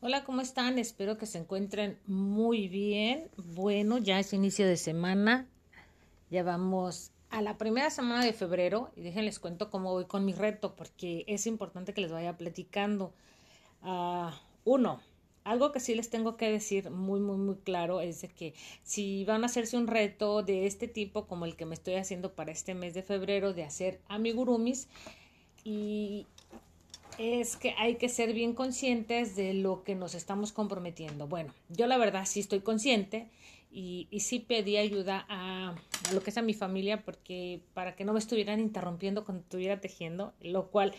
Hola, ¿cómo están? Espero que se encuentren muy bien. Bueno, ya es inicio de semana. Ya vamos a la primera semana de febrero y déjenles cuento cómo voy con mi reto porque es importante que les vaya platicando. Ah, uno, algo que sí les tengo que decir muy, muy, muy claro es de que si van a hacerse un reto de este tipo como el que me estoy haciendo para este mes de febrero de hacer amigurumis y es que hay que ser bien conscientes de lo que nos estamos comprometiendo. Bueno, yo la verdad sí estoy consciente y, y sí pedí ayuda a, a, lo que es a mi familia porque para que no me estuvieran interrumpiendo cuando estuviera tejiendo, lo cual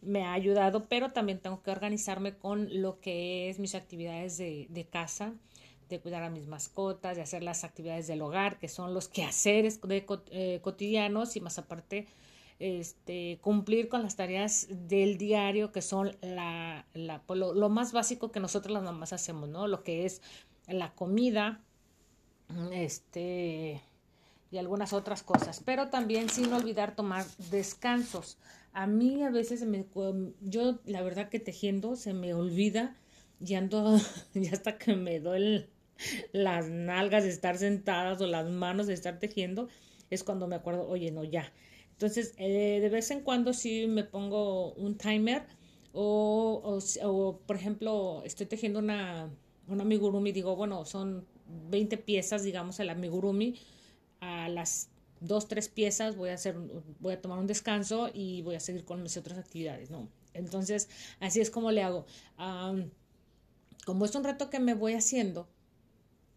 me ha ayudado, pero también tengo que organizarme con lo que es mis actividades de, de casa, de cuidar a mis mascotas, de hacer las actividades del hogar, que son los quehaceres de, eh, cotidianos y más aparte este, cumplir con las tareas del diario, que son la, la, pues, lo, lo, más básico que nosotros las mamás hacemos, ¿no? Lo que es la comida, este, y algunas otras cosas, pero también sin olvidar tomar descansos. A mí a veces me, yo la verdad que tejiendo se me olvida y ando, ya hasta que me duelen las nalgas de estar sentadas o las manos de estar tejiendo, es cuando me acuerdo, oye, no, ya, entonces, eh, de vez en cuando sí me pongo un timer o, o, por ejemplo, estoy tejiendo una, un amigurumi, digo, bueno, son 20 piezas, digamos, el amigurumi, a las dos, tres piezas voy a hacer, voy a tomar un descanso y voy a seguir con mis otras actividades, ¿no? Entonces, así es como le hago. Como es un reto que me voy haciendo,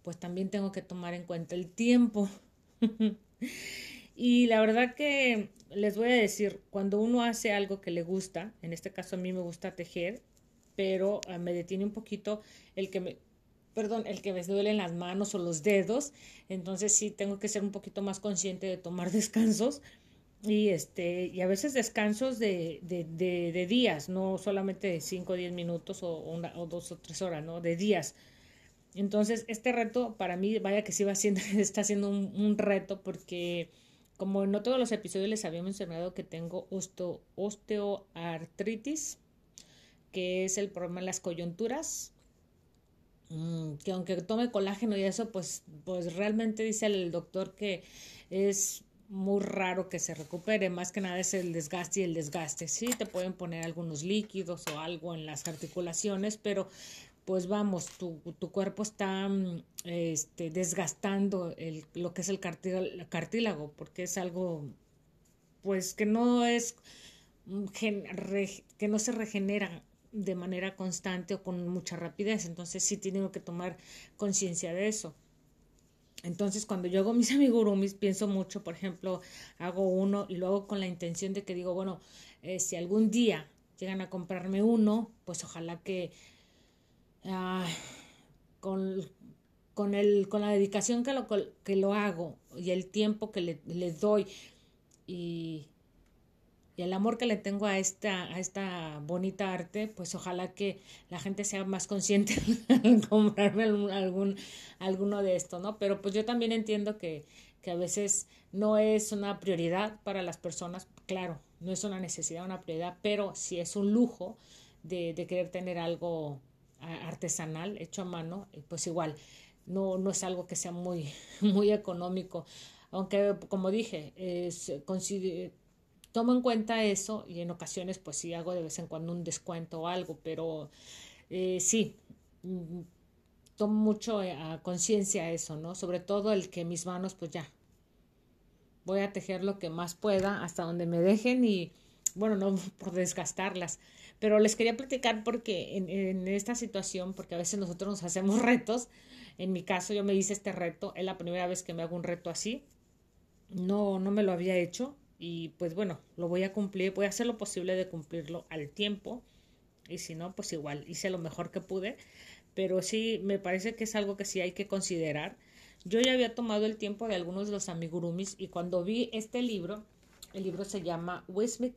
pues también tengo que tomar en cuenta el tiempo. Y la verdad que les voy a decir, cuando uno hace algo que le gusta, en este caso a mí me gusta tejer, pero uh, me detiene un poquito el que me, perdón, el que me duelen las manos o los dedos, entonces sí tengo que ser un poquito más consciente de tomar descansos y este y a veces descansos de, de, de, días, no solamente de 5 o 10 minutos o, una, o dos o tres horas, ¿no? De días. Entonces, este reto para mí, vaya que sí va siendo, está siendo un, un reto porque como no todos los episodios les había mencionado que tengo osteo, osteoartritis, que es el problema de las coyunturas, que aunque tome colágeno y eso, pues, pues realmente dice el doctor que es muy raro que se recupere, más que nada es el desgaste y el desgaste. Sí, te pueden poner algunos líquidos o algo en las articulaciones, pero pues vamos, tu, tu cuerpo está este, desgastando el, lo que es el cartílago, porque es algo, pues que no es, re, que no se regenera de manera constante o con mucha rapidez, entonces sí tengo que tomar conciencia de eso. Entonces, cuando yo hago mis amigurumis, pienso mucho, por ejemplo, hago uno y lo hago con la intención de que digo, bueno, eh, si algún día llegan a comprarme uno, pues ojalá que uh, con, con, el, con la dedicación que lo, que lo hago y el tiempo que le, le doy y, el amor que le tengo a esta, a esta bonita arte, pues ojalá que la gente sea más consciente en comprarme algún, alguno de estos, ¿no? Pero pues yo también entiendo que, que a veces no es una prioridad para las personas, claro, no es una necesidad, una prioridad, pero si es un lujo de, de querer tener algo artesanal, hecho a mano, pues igual, no, no es algo que sea muy, muy económico. Aunque, como dije, es, tomo en cuenta eso y en ocasiones, pues sí hago de vez en cuando un descuento o algo, pero eh, sí, mm, tomo mucho eh, a conciencia eso, ¿no? Sobre todo el que mis manos, pues ya, voy a tejer lo que más pueda hasta donde me dejen y, bueno, no por desgastarlas. Pero les quería platicar porque en, en, esta situación, porque a veces nosotros nos hacemos retos, en mi caso yo me hice este reto, es la primera vez que me hago un reto así, no, no me lo había hecho y pues bueno, lo voy a cumplir, voy a hacer lo posible de cumplirlo al tiempo y si no, pues igual, hice lo mejor que pude, pero sí, me parece que es algo que sí hay que considerar. Yo ya había tomado el tiempo de algunos de los amigurumis y cuando vi este libro, el libro se llama Wismic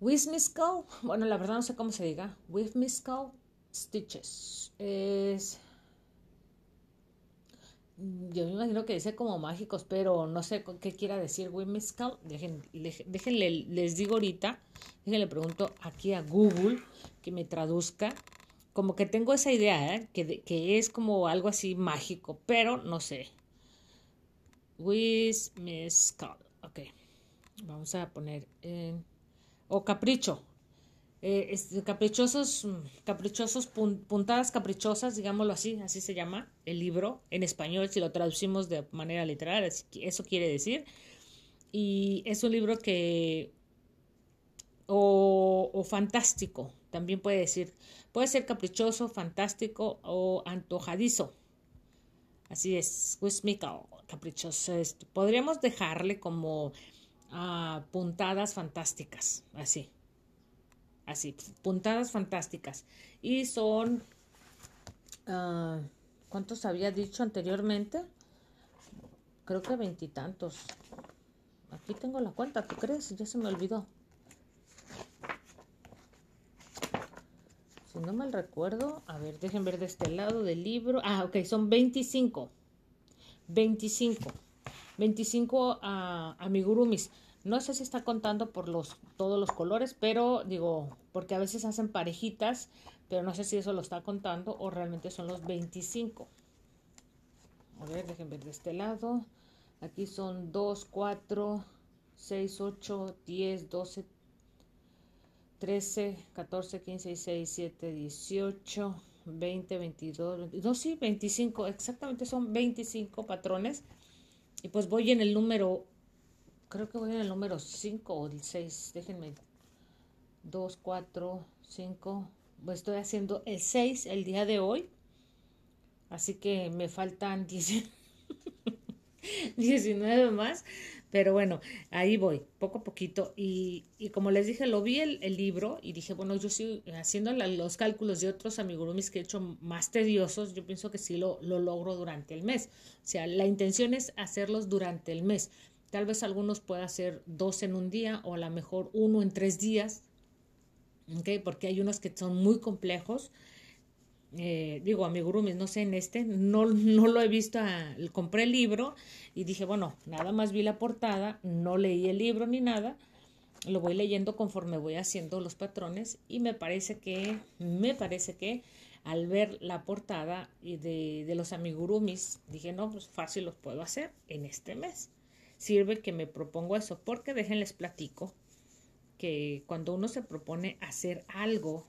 Wismiskal, bueno, la verdad no sé cómo se diga, Wismiskal Stitches. Es yo me imagino que dice como mágicos, pero no sé qué quiera decir Whimsical. Dejen, déjenle, les digo ahorita, déjenle pregunto aquí a Google que me traduzca. Como que tengo esa idea, ¿eh? que, que es como algo así mágico, pero no sé. Whimsical. Ok. Vamos a poner en... O capricho. Eh, caprichosos, caprichosos, puntadas caprichosas, digámoslo así, así se llama el libro en español, si lo traducimos de manera literal, eso quiere decir. Y es un libro que, o, fantástico, también puede decir, puede ser caprichoso, fantástico o antojadizo. Así es, whimsical, caprichoso. Podríamos dejarle como ah, puntadas fantásticas, así así, puntadas fantásticas. Y son, uh, ¿cuántos había dicho anteriormente? Creo que veintitantos. Aquí tengo la cuenta, ¿tú crees? Ya se me olvidó. Si no mal recuerdo, a ver, dejen ver de este lado del libro. Ah, ok, son 25. 25. 25 a amigurumis. No sé si está contando por los, todos los colores, pero digo, porque a veces hacen parejitas, pero no sé si eso lo está contando o realmente son los 25. A ver, déjenme ver de este lado. Aquí son 2, 4, 6, 8, 10, 12, 13, 14, 15, 16, 17, 18, 20, 22, 22, sí, 25, exactamente son 25 patrones. Y pues voy en el número creo que voy en el número 5 o el 6, déjenme. 2, 4, 5. Estoy haciendo el 6 el día de hoy. Así que me faltan 19 más. Pero bueno, ahí voy, poco a poquito. Y, y como les dije, lo vi el, el, libro y dije, bueno, yo sí, haciendo los cálculos de otros amigurumis que he hecho más tediosos, yo pienso que sí lo, lo logro durante el mes. O sea, la intención es hacerlos durante el mes. Tal vez algunos pueda hacer dos en un día o a lo mejor uno en tres días, porque hay unos que son muy complejos. Eh, digo, amigurumis, no sé en este, no, no lo he visto, compré el libro y dije, bueno, nada más vi la portada, no leí el libro ni nada, lo voy leyendo conforme voy haciendo los patrones y me parece que, me parece que al ver la portada de, de los amigurumis, dije, no, pues fácil los puedo hacer en este mes sirve que me propongo eso, porque déjenles platico que cuando uno se propone hacer algo,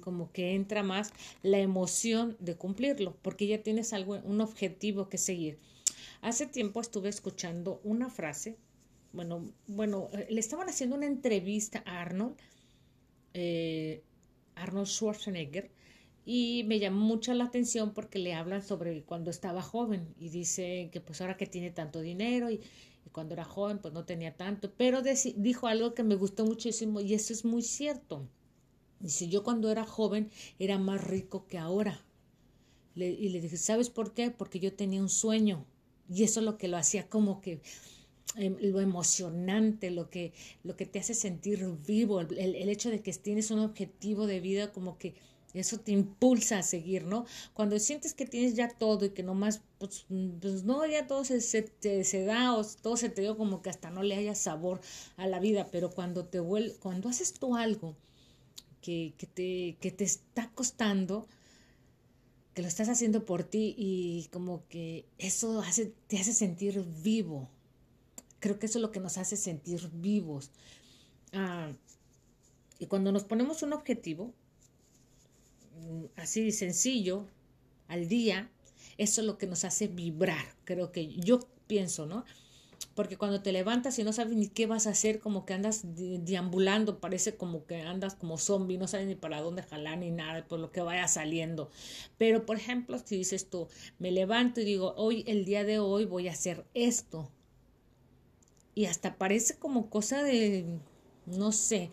como que entra más la emoción de cumplirlo, porque ya tienes algo, un objetivo que seguir. Hace tiempo estuve escuchando una frase, bueno, bueno, eh, le estaban haciendo una entrevista a Arnold, eh, Arnold Schwarzenegger, y me llamó mucho la atención porque le hablan sobre cuando estaba joven y dice que pues ahora que tiene tanto dinero y, cuando era joven pues no tenía tanto, pero dijo algo que me gustó muchísimo y eso es muy cierto. Dice, yo cuando era joven era más rico que ahora. y le dije, ¿sabes por qué? Porque yo tenía un sueño y eso es lo que lo hacía como que em, lo emocionante, lo que, lo que te hace sentir vivo, el, el hecho de que tienes un objetivo de vida como que eso te impulsa a seguir, ¿no? Cuando sientes que tienes ya todo y que nomás, pues, pues no, ya todo se, se, da o todo se te dio como que hasta no le haya sabor a la vida, pero cuando te vuelve, cuando haces tú algo que, que, te, que te está costando, que lo estás haciendo por ti y como que eso hace, te hace sentir vivo. Creo que eso es lo que nos hace sentir vivos. Ah, y cuando nos ponemos un objetivo, Mm, así sencillo al día, eso es lo que nos hace vibrar, creo que yo pienso, ¿no? Porque cuando te levantas y no sabes ni qué vas a hacer, como que andas deambulando, parece como que andas como zombie, no sabes ni para dónde jalar ni nada, por lo que vaya saliendo. Pero, por ejemplo, si dices tú, me levanto y digo, hoy, el día de hoy voy a hacer esto. Y hasta parece como cosa de, no sé,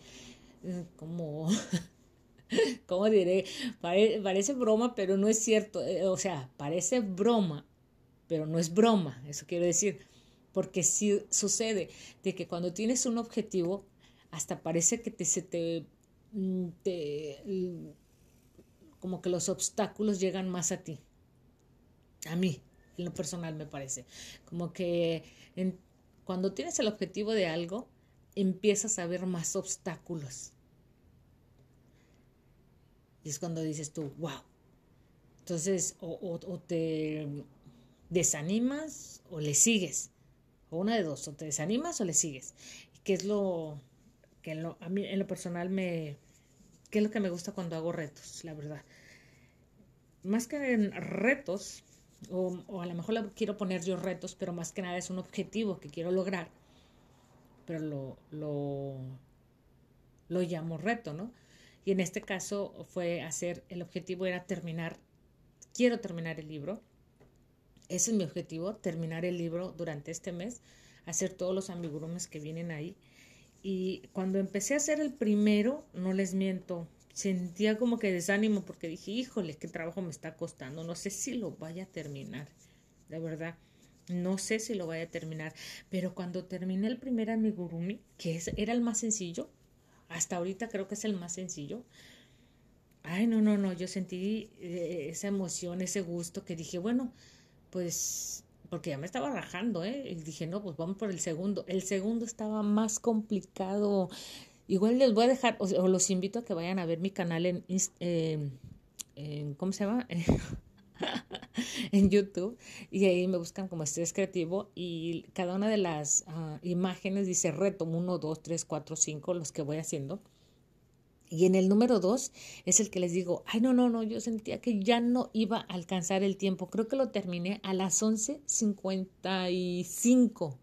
eh, como ¿cómo diré? parece broma, pero no es cierto. Eh, o sea, parece broma, pero no es broma, eso quiero decir. Porque sí sucede de que cuando tienes un objetivo, hasta parece que te, se te, mm, te como que los obstáculos llegan más a ti. A mí, en lo personal me parece. Como que cuando tienes el objetivo de algo, empiezas a ver más obstáculos. Y es cuando dices tú, wow. Entonces, o, o te desanimas o le sigues. O una de dos, o te desanimas o le sigues. ¿Qué es lo que a mí en lo personal me... ¿Qué es lo que me gusta cuando hago retos, la verdad? Más que en retos, o, o a lo mejor le quiero poner yo retos, pero más que nada es un objetivo que quiero lograr, pero lo, lo, lo llamo reto, ¿no? Y en este caso fue hacer, el objetivo era terminar, quiero terminar el libro, ese es mi objetivo, terminar el libro durante este mes, hacer todos los amigurumes que vienen ahí. Y cuando empecé a hacer el primero, no les miento, sentía como que desánimo porque dije, híjole, qué trabajo me está costando, no sé si lo vaya a terminar, de verdad. No sé si lo vaya a terminar, pero cuando terminé el primer amigurumi, que era el más sencillo, hasta ahorita creo que es el más sencillo. Ay, no, no, no, yo sentí eh, esa emoción, ese gusto que dije, bueno, pues porque ya me estaba rajando, ¿eh? Y dije, no, pues vamos por el segundo. El segundo estaba más complicado. Igual les voy a dejar, o, los invito a que vayan a ver mi canal en, en ¿cómo se llama? en YouTube y ahí me buscan como estrés creativo y cada una de las ah, imágenes dice reto 1, 2, 3, 4, 5, los que voy haciendo. Y en el número dos es el que les digo, ay, no, no, no, yo sentía que ya no iba a alcanzar el tiempo. Creo que lo terminé a las 11.55.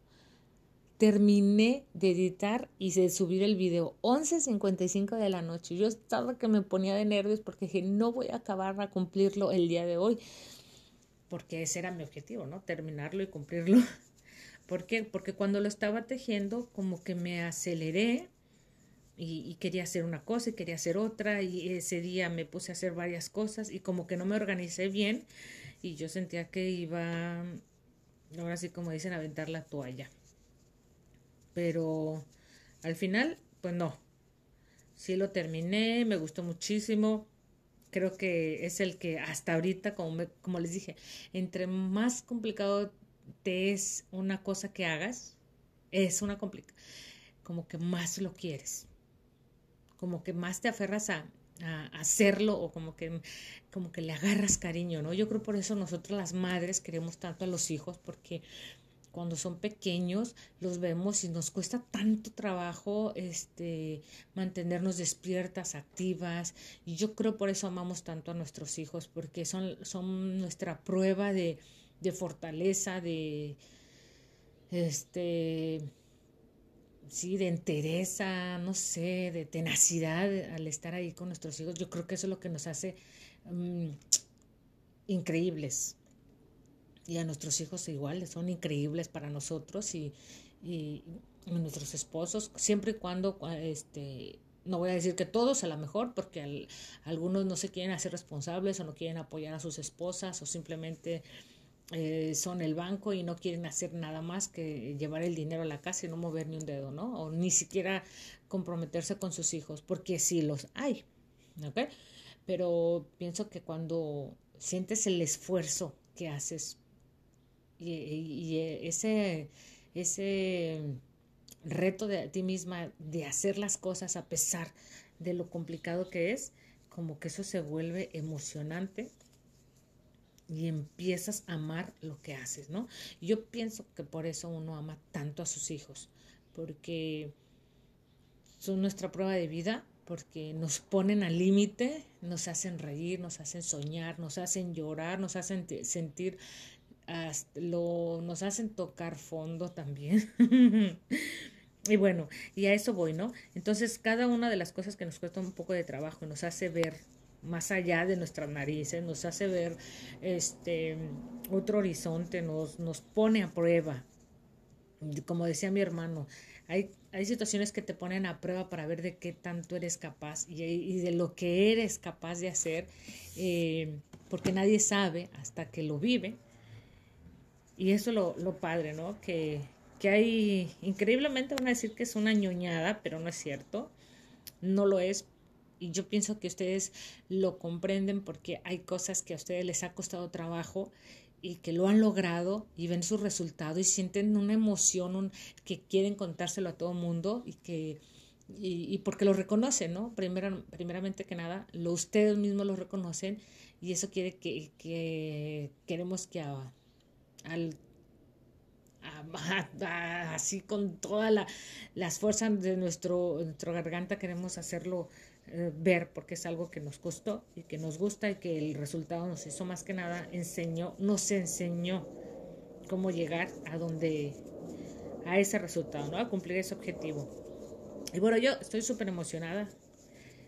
Terminé de editar y de subir el video 11.55 de la noche. Yo estaba que me ponía de nervios porque dije, no voy a acabar a cumplirlo el día de hoy. Porque ese era mi objetivo, ¿no? Terminarlo y cumplirlo. ¿Por qué? Porque cuando lo estaba tejiendo, como que me aceleré y, quería hacer una cosa y quería hacer otra y ese día me puse a hacer varias cosas y como que no me organicé bien y yo sentía que iba, ahora sí como dicen, a aventar la toalla. Pero al final, pues no, sí lo terminé, me gustó muchísimo. Creo que es el que hasta ahorita, como, como les dije, entre más complicado te es una cosa que hagas, es una complicada, como que más lo quieres como que más te aferras a, hacerlo o como que, como que le agarras cariño, ¿no? Yo creo por eso nosotros las madres queremos tanto a los hijos porque cuando son pequeños los vemos y nos cuesta tanto trabajo este mantenernos despiertas, activas y yo creo por eso amamos tanto a nuestros hijos porque son, son nuestra prueba de, de fortaleza, de este sí, de entereza, no sé, de tenacidad al estar ahí con nuestros hijos. Yo creo que eso es lo que nos hace mm, increíbles. Y a nuestros hijos igual, son increíbles para nosotros y, y, nuestros esposos, siempre y cuando, este, no voy a decir que todos a lo mejor, porque algunos no se quieren hacer responsables o no quieren apoyar a sus esposas o simplemente eh, son el banco y no quieren hacer nada más que llevar el dinero a la casa y no mover ni un dedo, ¿no? O ni siquiera comprometerse con sus hijos, porque sí los hay, ¿ok? Pero pienso que cuando sientes el esfuerzo que haces y, ese, ese reto de ti misma de hacer las cosas a pesar de lo complicado que es, como que eso se vuelve emocionante y empiezas a amar lo que haces, ¿no? yo pienso que por eso uno ama tanto a sus hijos, porque son nuestra prueba de vida, porque nos ponen al límite, nos hacen reír, nos hacen soñar, nos hacen llorar, nos hacen sentir, lo, nos hacen tocar fondo también. y bueno, y a eso voy, ¿no? Entonces, cada una de las cosas que nos cuesta un poco de trabajo nos hace ver más allá de nuestras narices, nos hace ver este otro horizonte, nos, nos pone a prueba. Como decía mi hermano, hay, hay situaciones que te ponen a prueba para ver de qué tanto eres capaz y, de lo que eres capaz de hacer, eh, porque nadie sabe hasta que lo vive. Y eso lo, lo padre, ¿no? Que, que hay, increíblemente van a decir que es una ñoñada, pero no es cierto. No lo es y yo pienso que ustedes lo comprenden porque hay cosas que a ustedes les ha costado trabajo y que lo han logrado y ven su resultado y sienten una emoción que quieren contárselo a todo mundo y que y, porque lo reconocen, ¿no? primeramente que nada, lo, ustedes mismos lo reconocen y eso quiere que, que queremos que al así con todas la, las fuerzas de nuestro, nuestro garganta queremos hacerlo eh, ver porque es algo que nos costó y que nos gusta y que el resultado nos hizo más que nada enseñó, nos enseñó cómo llegar a donde a ese resultado, ¿no? A cumplir ese objetivo. Y bueno, yo estoy súper emocionada.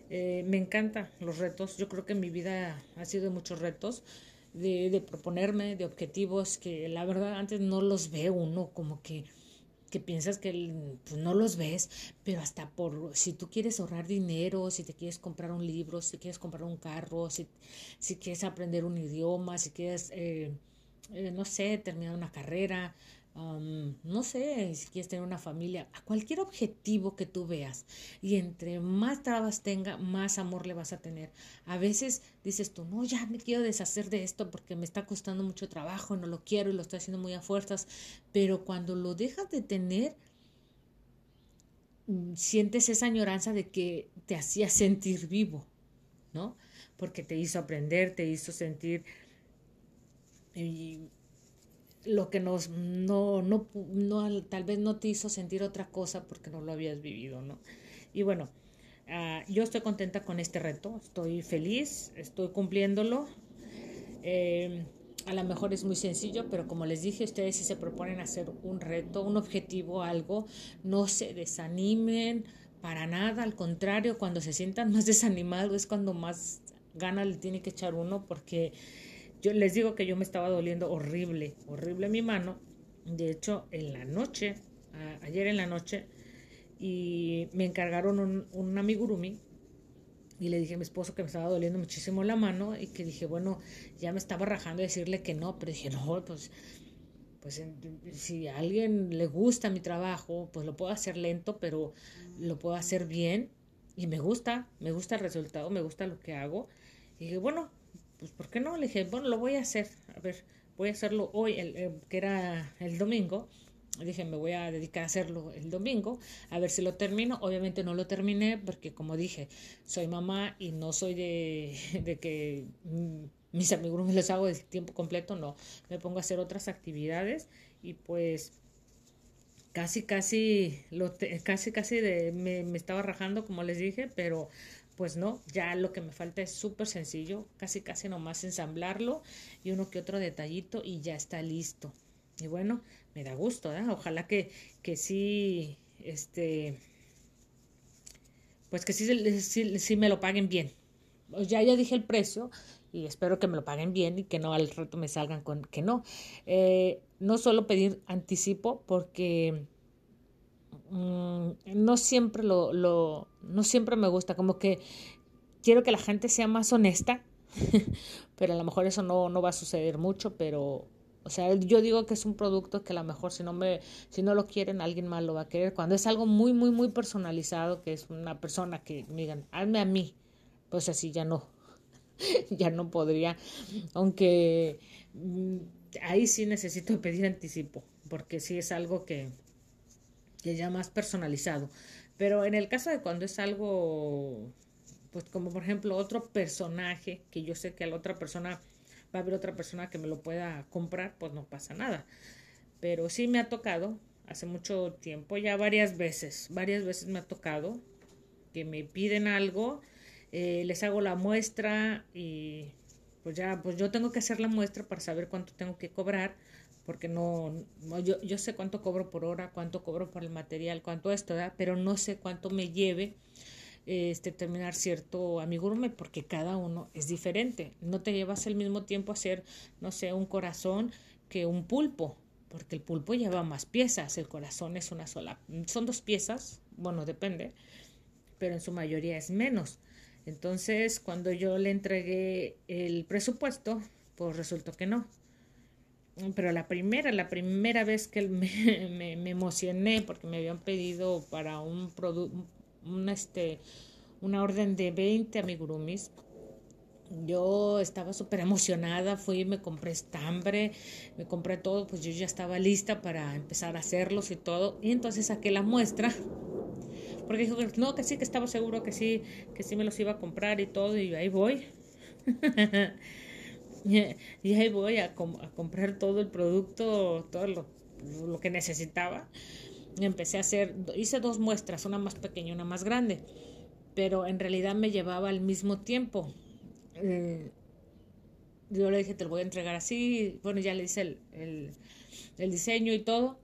Eh, me encantan los retos. Yo creo que mi vida ha sido de muchos retos de, de, proponerme, de objetivos que la verdad antes no los ve uno, como que, que piensas que pues, no los ves, pero hasta por si tú quieres ahorrar dinero, si te quieres comprar un libro, si quieres comprar un carro, si, si quieres aprender un idioma, si quieres, eh, eh, no sé, terminar una carrera, no sé, si quieres tener una familia, a cualquier objetivo que tú veas. Y entre más trabas tenga, más amor le vas a tener. A veces dices tú, no, ya me quiero deshacer de esto porque me está costando mucho trabajo, no lo quiero y lo estoy haciendo muy a fuerzas. Pero cuando lo dejas de tener, mm, sientes esa añoranza de que te hacía sentir vivo, ¿no? Porque te hizo aprender, te hizo sentir... lo que nos no, no, no, tal vez no te hizo sentir otra cosa porque no lo habías vivido, ¿no? Y bueno, uh, yo estoy contenta con este reto, estoy feliz, estoy cumpliéndolo. Eh, a lo mejor es muy sencillo, pero como les dije, ustedes si se proponen hacer un reto, un objetivo, algo, no se desanimen para nada, al contrario, cuando se sientan más desanimados es cuando más ganas le tiene que echar uno porque yo les digo que yo me estaba doliendo horrible, horrible mi mano. De hecho, en la noche, ayer en la noche, y me encargaron un, un amigurumi y le dije a mi esposo que me estaba doliendo muchísimo la mano y que dije, bueno, ya me estaba rajando decirle que no, pero dije, no, pues, pues si a alguien le gusta mi trabajo, pues lo puedo hacer lento, pero lo puedo hacer bien y me gusta, me gusta el resultado, me gusta lo que hago. Y dije, bueno, pues ¿por qué no? Le dije, bueno, lo voy a hacer, a ver, voy a hacerlo hoy, el, que era el domingo. Dije, me voy a dedicar a hacerlo el domingo, a ver si lo termino. Obviamente no lo terminé porque, como dije, soy mamá y no soy de, de que mm, mis amigos me los hago de tiempo completo, no. Me pongo a hacer otras actividades y pues casi, casi, lo casi, casi de, me, me estaba rajando, como les dije, pero pues no, ya lo que me falta es súper sencillo, casi casi nomás ensamblarlo y uno que otro detallito y ya está listo. Y bueno, me da gusto, ¿eh? Ojalá que, que sí, este, pues que sí, sí, sí, me lo paguen bien. Ya, ya dije el precio y espero que me lo paguen bien y que no al rato me salgan con que no. Eh, no solo pedir anticipo porque Mm, no siempre lo, lo, no siempre me gusta, como que quiero que la gente sea más honesta, pero a lo mejor eso no, no va a suceder mucho, pero o sea, yo digo que es un producto que a lo mejor si no me, si no lo quieren, alguien más lo va a querer. Cuando es algo muy, muy, muy personalizado, que es una persona que me digan, hazme a mí, pues así ya no, ya no podría. Aunque mm, ahí sí necesito pedir anticipo, porque sí es algo que, que ya más personalizado. Pero en el caso de cuando es algo, pues como por ejemplo otro personaje, que yo sé que a la otra persona va a haber otra persona que me lo pueda comprar, pues no pasa nada. Pero sí me ha tocado, hace mucho tiempo, ya varias veces, varias veces me ha tocado que me piden algo, eh, les hago la muestra y pues ya, pues yo tengo que hacer la muestra para saber cuánto tengo que cobrar porque no, yo, yo sé cuánto cobro por hora, cuánto cobro por el material, cuánto esto, pero no sé cuánto me lleve este terminar cierto amigurumi porque cada uno es diferente. No te llevas el mismo tiempo a hacer, no sé, un corazón que un pulpo, porque el pulpo lleva más piezas, el corazón es una sola, son dos piezas, bueno, depende, pero en su mayoría es menos. Entonces, cuando yo le entregué el presupuesto, pues resultó que no, pero la primera, la primera vez que me, me, emocioné porque me habían pedido para un producto, un, este, una orden de 20 amigurumis yo estaba súper emocionada, fui me compré estambre, me compré todo, pues yo ya estaba lista para empezar a hacerlos y todo. Y entonces saqué la muestra, porque dijo no, que sí, que estaba seguro que sí, que sí me los iba a comprar y todo, y ahí voy. y, ahí voy a, comprar todo el producto, todo lo, lo que necesitaba. Empecé a hacer, hice dos muestras, una más pequeña y una más grande, pero en realidad me llevaba al mismo tiempo eh, yo le dije, te lo voy a entregar así. Bueno, ya le hice el, el, diseño y todo.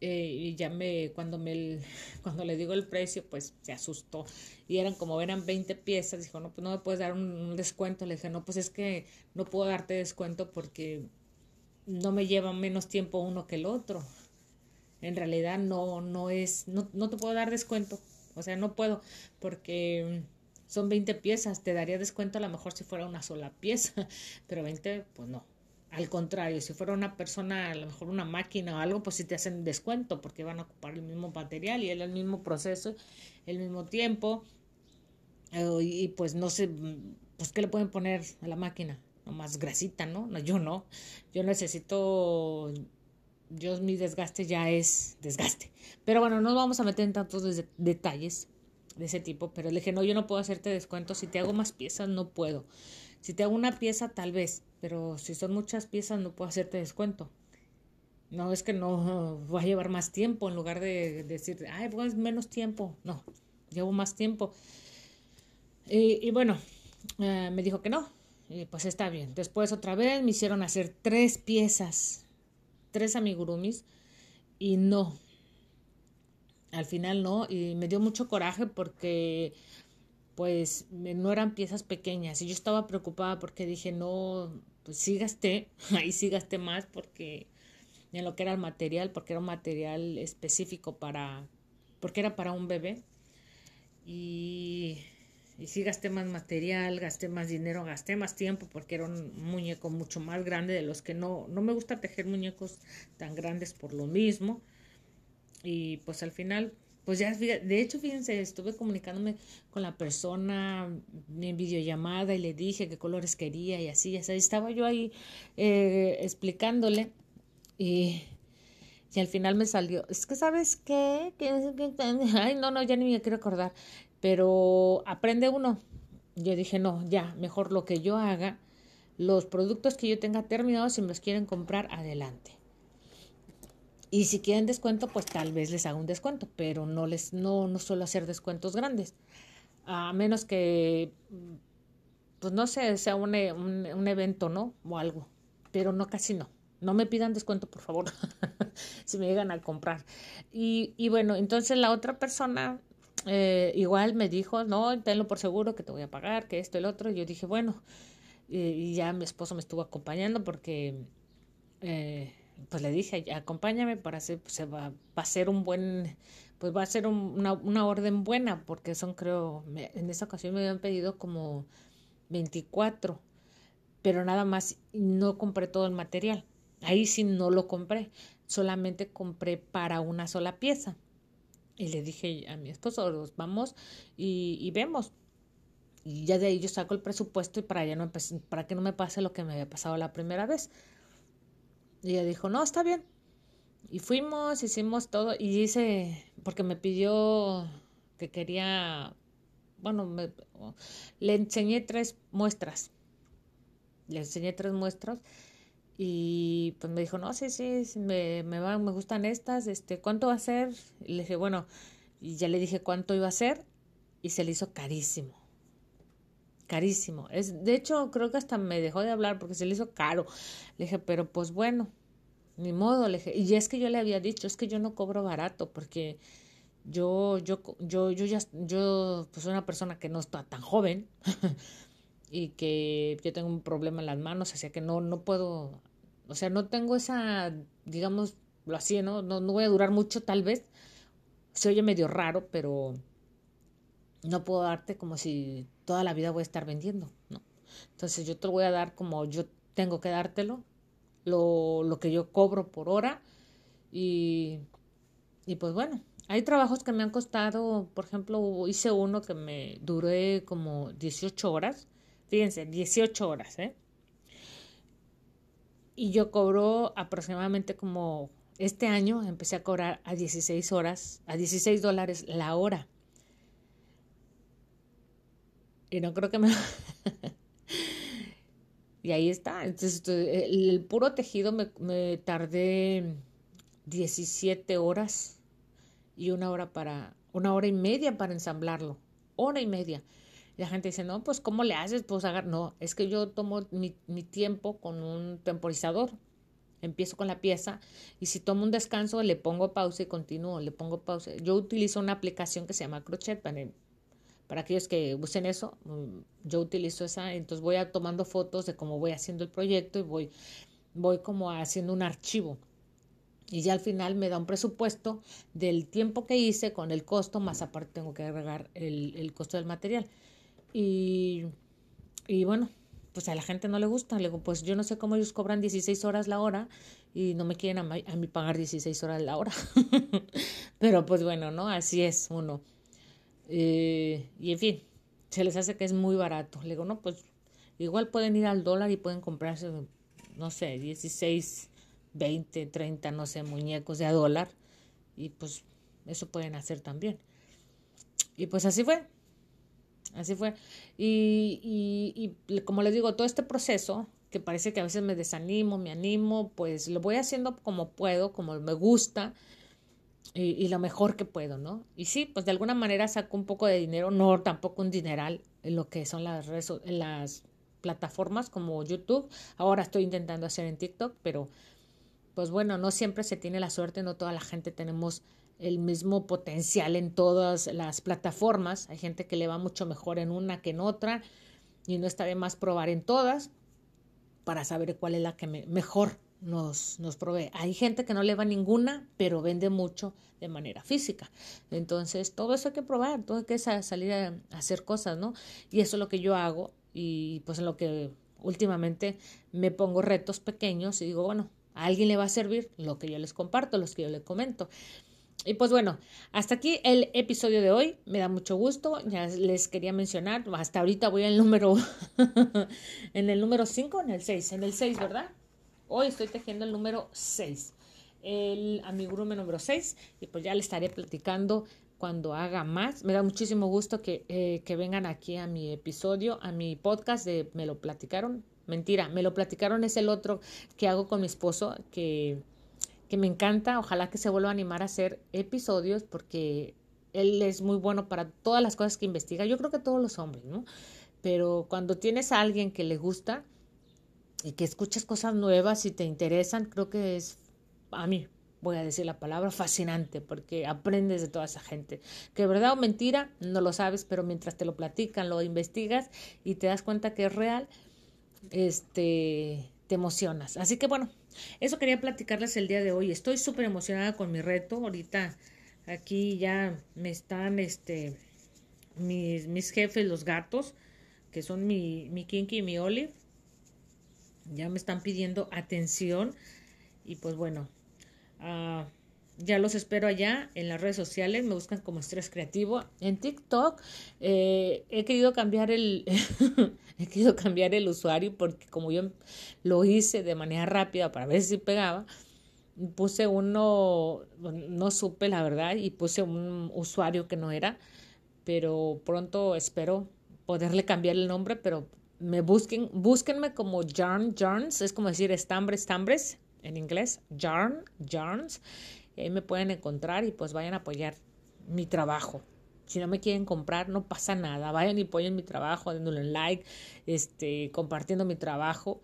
Eh, y ya me, cuando me, cuando le digo el precio, pues se asustó. Y eran como eran 20 piezas, dijo, no, pues no me puedes dar un, descuento. Le dije, no, pues es que no puedo darte descuento porque no me lleva menos tiempo uno que el otro. En realidad no, no es, no, no te puedo dar descuento. O sea, no puedo porque son 20 piezas, te daría descuento a lo mejor si fuera una sola pieza, pero 20, pues no. Al contrario, si fuera una persona, a lo mejor una máquina o algo, pues sí te hacen descuento porque van a ocupar el mismo material y el mismo proceso, el mismo tiempo. Eh, y pues no sé, pues qué le pueden poner a la máquina, más grasita, ¿no? ¿no? Yo no, yo necesito, yo mi desgaste ya es desgaste. Pero bueno, no vamos a meter en tantos detalles de ese tipo, pero le dije, no, yo no puedo hacerte descuento, si te hago más piezas no puedo. Si te hago una pieza tal vez, pero si son muchas piezas no puedo hacerte descuento. No es que no va a llevar más tiempo en lugar de, decir, ay, pues menos tiempo. No, llevo más tiempo. Y, bueno, eh, me dijo que no. Y pues está bien. Después otra vez me hicieron hacer tres piezas, tres amigurumis. Y no, al final no, y me dio mucho coraje porque pues no eran piezas pequeñas. Y yo estaba preocupada porque dije, no, pues sí gasté, ahí sí gasté más porque en lo que era el material, porque era un material específico para, porque era para un bebé. Y, y sí gasté más material, gasté más dinero, gasté más tiempo porque era un muñeco mucho más grande de los que no, no me gusta tejer muñecos tan grandes por lo mismo y pues al final, pues ya, de hecho, fíjense, estuve comunicándome con la persona en videollamada y le dije qué colores quería y así, ya estaba yo ahí eh, explicándole y, y al final me salió, es que sabes qué, ay no, no, ya ni me quiero acordar, pero aprende uno. Yo dije, no, ya, mejor lo que yo haga, los productos que yo tenga terminados, si me los quieren comprar, adelante. Y si quieren descuento, pues tal vez les haga un descuento, pero no les, no, no suelo hacer descuentos grandes. A menos que, pues no sé, sea un, un, evento, ¿no? O algo. Pero no, casi no. No me pidan descuento, por favor, si me llegan a comprar. Y, y bueno, entonces la otra persona eh, igual me dijo, no, tenlo por seguro que te voy a pagar, que esto, el otro. Y yo dije, bueno, y, ya mi esposo me estuvo acompañando porque... Eh, pues le dije, acompáñame para hacer, pues, se va, a ser un buen, pues va a ser una, una, orden buena, porque son creo, en esa ocasión me habían pedido como 24, pero nada más no compré todo el material. Ahí sí no lo compré, solamente compré para una sola pieza. Y le dije a mi esposo, vamos y, vemos. Y ya de ahí yo saco el presupuesto y para, ya no, para que no me pase lo que me había pasado la primera vez. Y ella dijo, no, está bien. Y fuimos, hicimos todo y hice, porque me pidió que quería, bueno, me, le enseñé tres muestras. Le enseñé tres muestras y pues me dijo, no, sí, sí, me, me, va, me gustan estas, este, ¿cuánto va a ser? Y le dije, bueno, y ya le dije cuánto iba a ser y se le hizo carísimo carísimo. Es, de hecho, creo que hasta me dejó de hablar porque se le hizo caro. Le dije, pero pues bueno, ni modo. Le dije, y es que yo le había dicho, es que yo no cobro barato porque yo, yo, yo, yo ya, yo, pues una persona que no está tan joven y que yo tengo un problema en las manos, así que no, no puedo, o sea, no tengo esa, digamos, lo así, ¿no? No, no voy a durar mucho tal vez. Se oye medio raro, pero no puedo darte como si toda la vida voy a estar vendiendo, ¿no? Entonces yo te lo voy a dar como yo tengo que dártelo, lo, lo que yo cobro por hora y, y pues bueno, hay trabajos que me han costado, por ejemplo, hice uno que me duré como 18 horas, Fíjense, 18 horas, ¿eh? Y yo cobro aproximadamente como este año empecé a cobrar a 16 horas, a 16 dólares la hora. Y no creo que me... y ahí está. Entonces, el, puro tejido me, tardé 17 horas y una hora para, una hora y media para ensamblarlo. Hora y media. La gente dice, no, pues ¿cómo le haces? Pues agar no, es que yo tomo mi, mi tiempo con un temporizador. Empiezo con la pieza y si tomo un descanso le pongo pausa y continúo, le pongo pausa. Yo utilizo una aplicación que se llama Crochet para, para aquellos que usen eso. Mm, yo utilizo esa, entonces voy a tomando fotos de cómo voy haciendo el proyecto y voy, voy como haciendo un archivo y ya al final me da un presupuesto del tiempo que hice con el costo, más aparte tengo que agregar el, el costo del material. Y, y, bueno, pues a la gente no le gusta. Le pues yo no sé cómo ellos cobran 16 horas la hora y no me quieren a, a mí pagar 16 horas la hora. Pero pues bueno, ¿no? Así es uno. Eh, y en fin, se les hace que es muy barato. Le digo, no, pues igual pueden ir al dólar y pueden comprarse, no sé, 16 20, 30, no sé, muñecos de a dólar. Y pues eso pueden hacer también. Y pues así fue. Así fue. Y, y, como les digo, todo este proceso, que parece que a veces me desanimo, me animo, pues lo voy haciendo como puedo, como me gusta y, y, lo mejor que puedo, ¿no? Y sí, pues de alguna manera saco un poco de dinero, no tampoco un dineral en lo que son las, redes, las plataformas como YouTube. Ahora estoy intentando hacer en TikTok, pero pues bueno, no siempre se tiene la suerte, no toda la gente tenemos el mismo potencial en todas las plataformas. Hay gente que le va mucho mejor en una que en otra y no está de más probar en todas para saber cuál es la que mejor nos, nos provee. Hay gente que no le va ninguna, pero vende mucho de manera física. Entonces, todo eso hay que probar, todo hay que salir a hacer cosas, ¿no? Y eso es lo que yo hago y pues en lo que últimamente me pongo retos pequeños y digo, bueno, a alguien le va a servir lo que yo les comparto, los que yo les comento. Y pues bueno, hasta aquí el episodio de hoy. Me da mucho gusto. Ya les quería mencionar, hasta ahorita voy al número, en el número 5, en el 6, en el 6, ¿verdad? Hoy estoy tejiendo el número 6, el amigurumi número 6, y pues ya les estaré platicando cuando haga más. Me da muchísimo gusto que, eh, que vengan aquí a mi episodio, a mi podcast de Me lo platicaron. Mentira, me lo platicaron, es el otro que hago con mi esposo, que, que me encanta. Ojalá que se vuelva a animar a hacer episodios porque él es muy bueno para todas las cosas que investiga. Yo creo que todos los hombres, ¿no? Pero cuando tienes a alguien que le gusta y que escuchas cosas nuevas y te interesan, creo que es a mí, voy a decir la palabra, fascinante, porque aprendes de toda esa gente. Que verdad o mentira, no lo sabes, pero mientras te lo platican, lo investigas y te das cuenta que es real, este, te emocionas. Así que bueno, eso quería platicarles el día de hoy. Estoy súper emocionada con mi reto. Ahorita aquí ya me están, este, mis, mis jefes, los gatos, que son mi, mi Kinky y mi Olive. Ya me están pidiendo atención. Y pues bueno, uh, ya los espero allá en las redes sociales, me buscan como Estrés Creativo. En TikTok eh, he querido cambiar el he querido cambiar el usuario porque como yo lo hice de manera rápida para ver si pegaba, puse uno, no supe la verdad, y puse un usuario que no era, pero pronto espero poderle cambiar el nombre, pero me busquen, búsquenme como Jarn Jarns, es como decir estambres, estambres en inglés, Jarn Jarns y ahí me pueden encontrar y pues vayan a apoyar mi trabajo. Si no me quieren comprar, no pasa nada. Vayan y apoyen mi trabajo, dándole like, este, compartiendo mi trabajo.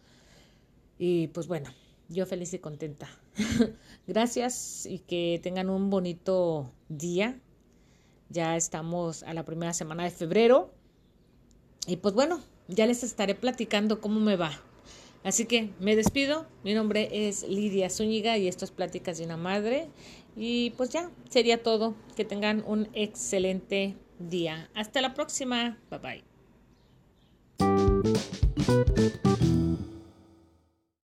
Y pues bueno, yo feliz y contenta. Gracias y que tengan un bonito día. Ya estamos a la primera semana de febrero. Y pues bueno, ya les estaré platicando cómo me va. Así que me despido. Mi nombre es Lidia Zúñiga y esto es Pláticas de una Madre. Y pues ya, sería todo. Que tengan un excelente día. Hasta la próxima. Bye bye.